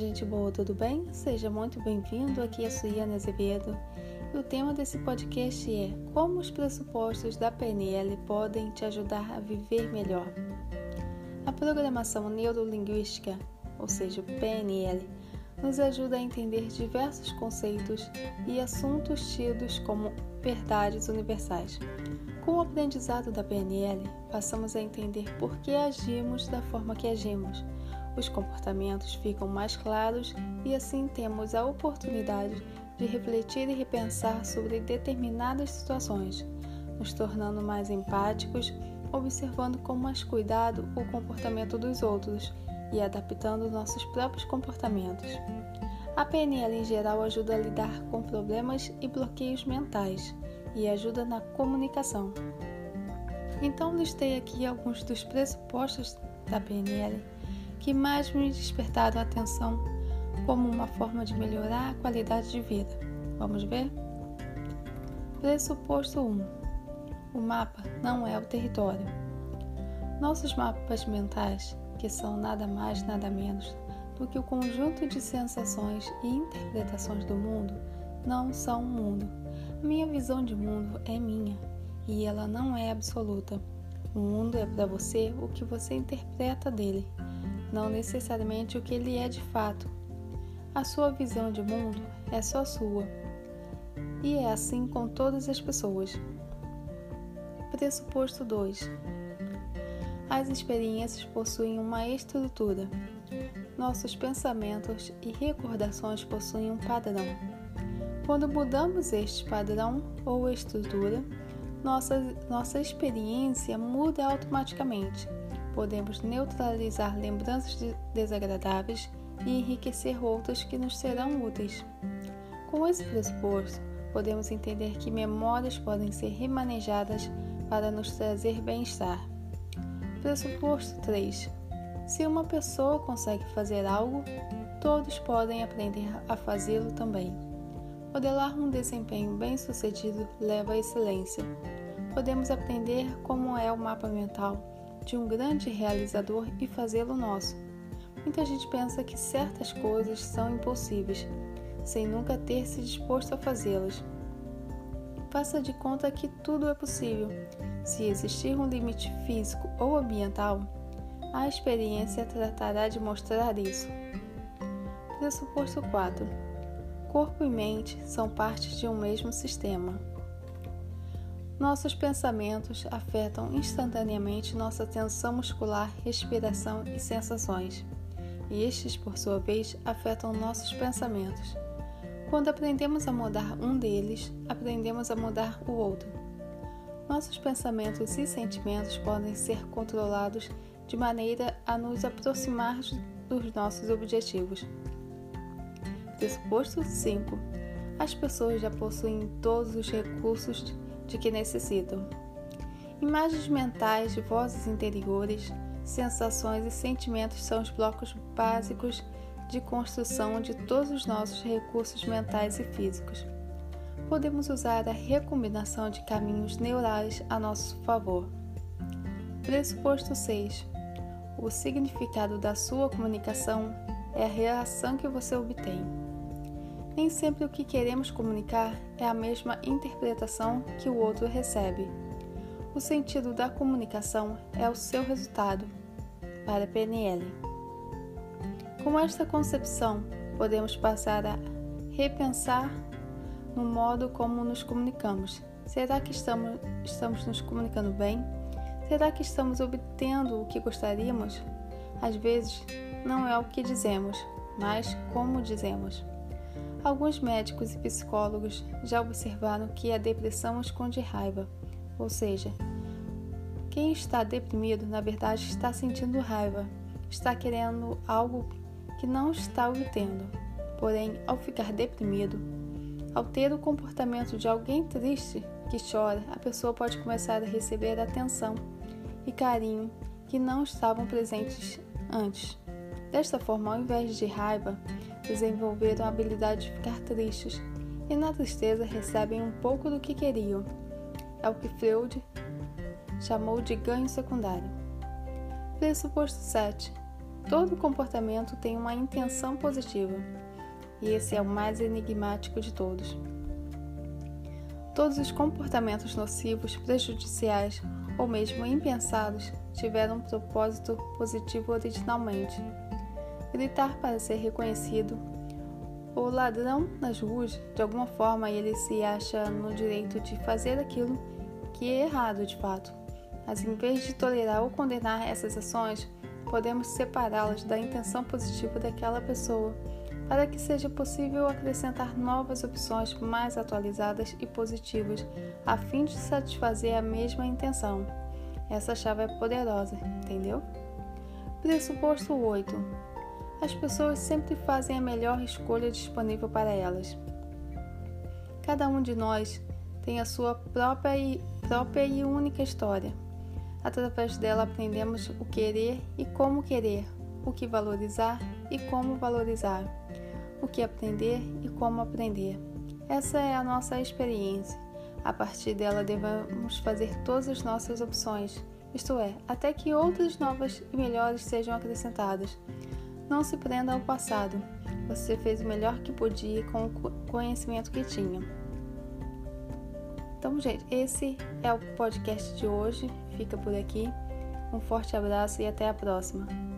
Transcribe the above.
gente boa, tudo bem? Seja muito bem-vindo. Aqui é Suiane Azevedo e o tema desse podcast é Como os pressupostos da PNL podem te ajudar a viver melhor. A programação neurolinguística, ou seja, PNL, nos ajuda a entender diversos conceitos e assuntos tidos como verdades universais. Com o aprendizado da PNL, passamos a entender por que agimos da forma que agimos os comportamentos ficam mais claros e assim temos a oportunidade de refletir e repensar sobre determinadas situações, nos tornando mais empáticos, observando com mais cuidado o comportamento dos outros e adaptando nossos próprios comportamentos. A PNL em geral ajuda a lidar com problemas e bloqueios mentais e ajuda na comunicação. Então, listei aqui alguns dos pressupostos da PNL que mais me despertaram a atenção como uma forma de melhorar a qualidade de vida. Vamos ver? Pressuposto 1: O mapa não é o território. Nossos mapas mentais, que são nada mais, nada menos do que o conjunto de sensações e interpretações do mundo, não são o mundo. A minha visão de mundo é minha e ela não é absoluta. O mundo é para você o que você interpreta dele não necessariamente o que ele é de fato. A sua visão de mundo é só sua. E é assim com todas as pessoas. Pressuposto 2. As experiências possuem uma estrutura. Nossos pensamentos e recordações possuem um padrão. Quando mudamos este padrão ou estrutura, nossa, nossa experiência muda automaticamente podemos neutralizar lembranças desagradáveis e enriquecer outras que nos serão úteis. Com esse pressuposto, podemos entender que memórias podem ser remanejadas para nos trazer bem-estar. Pressuposto 3. Se uma pessoa consegue fazer algo, todos podem aprender a fazê-lo também. Modelar um desempenho bem-sucedido leva à excelência. Podemos aprender como é o mapa mental de um grande realizador e fazê-lo nosso. Muita gente pensa que certas coisas são impossíveis, sem nunca ter se disposto a fazê-las. Faça de conta que tudo é possível. Se existir um limite físico ou ambiental, a experiência tratará de mostrar isso. Pressuposto 4. Corpo e mente são partes de um mesmo sistema. Nossos pensamentos afetam instantaneamente nossa tensão muscular, respiração e sensações, e estes, por sua vez, afetam nossos pensamentos. Quando aprendemos a mudar um deles, aprendemos a mudar o outro. Nossos pensamentos e sentimentos podem ser controlados de maneira a nos aproximar dos nossos objetivos. Pressuposto 5. As pessoas já possuem todos os recursos de que necessitam. Imagens mentais, vozes interiores, sensações e sentimentos são os blocos básicos de construção de todos os nossos recursos mentais e físicos. Podemos usar a recombinação de caminhos neurais a nosso favor. Pressuposto 6. O significado da sua comunicação é a reação que você obtém. Nem sempre o que queremos comunicar é a mesma interpretação que o outro recebe. O sentido da comunicação é o seu resultado. Para PNL. Com esta concepção, podemos passar a repensar no modo como nos comunicamos. Será que estamos, estamos nos comunicando bem? Será que estamos obtendo o que gostaríamos? Às vezes, não é o que dizemos, mas como dizemos. Alguns médicos e psicólogos já observaram que a depressão esconde raiva, ou seja, quem está deprimido na verdade está sentindo raiva, está querendo algo que não está obtendo. Porém, ao ficar deprimido, ao ter o comportamento de alguém triste que chora, a pessoa pode começar a receber atenção e carinho que não estavam presentes antes. Desta forma, ao invés de raiva, desenvolveram a habilidade de ficar tristes e na tristeza recebem um pouco do que queriam. É o que Freud chamou de ganho secundário. Pressuposto 7. Todo comportamento tem uma intenção positiva, e esse é o mais enigmático de todos. Todos os comportamentos nocivos, prejudiciais ou mesmo impensados tiveram um propósito positivo originalmente. Gritar para ser reconhecido. O ladrão nas ruas, de alguma forma, ele se acha no direito de fazer aquilo que é errado de fato. Mas em vez de tolerar ou condenar essas ações, podemos separá-las da intenção positiva daquela pessoa para que seja possível acrescentar novas opções mais atualizadas e positivas, a fim de satisfazer a mesma intenção. Essa chave é poderosa, entendeu? Pressuposto 8. As pessoas sempre fazem a melhor escolha disponível para elas. Cada um de nós tem a sua própria e, própria e única história. Através dela aprendemos o querer e como querer, o que valorizar e como valorizar o que aprender e como aprender. Essa é a nossa experiência. A partir dela devemos fazer todas as nossas opções, isto é, até que outras novas e melhores sejam acrescentadas. Não se prenda ao passado. Você fez o melhor que podia com o conhecimento que tinha. Então, gente, esse é o podcast de hoje. Fica por aqui. Um forte abraço e até a próxima.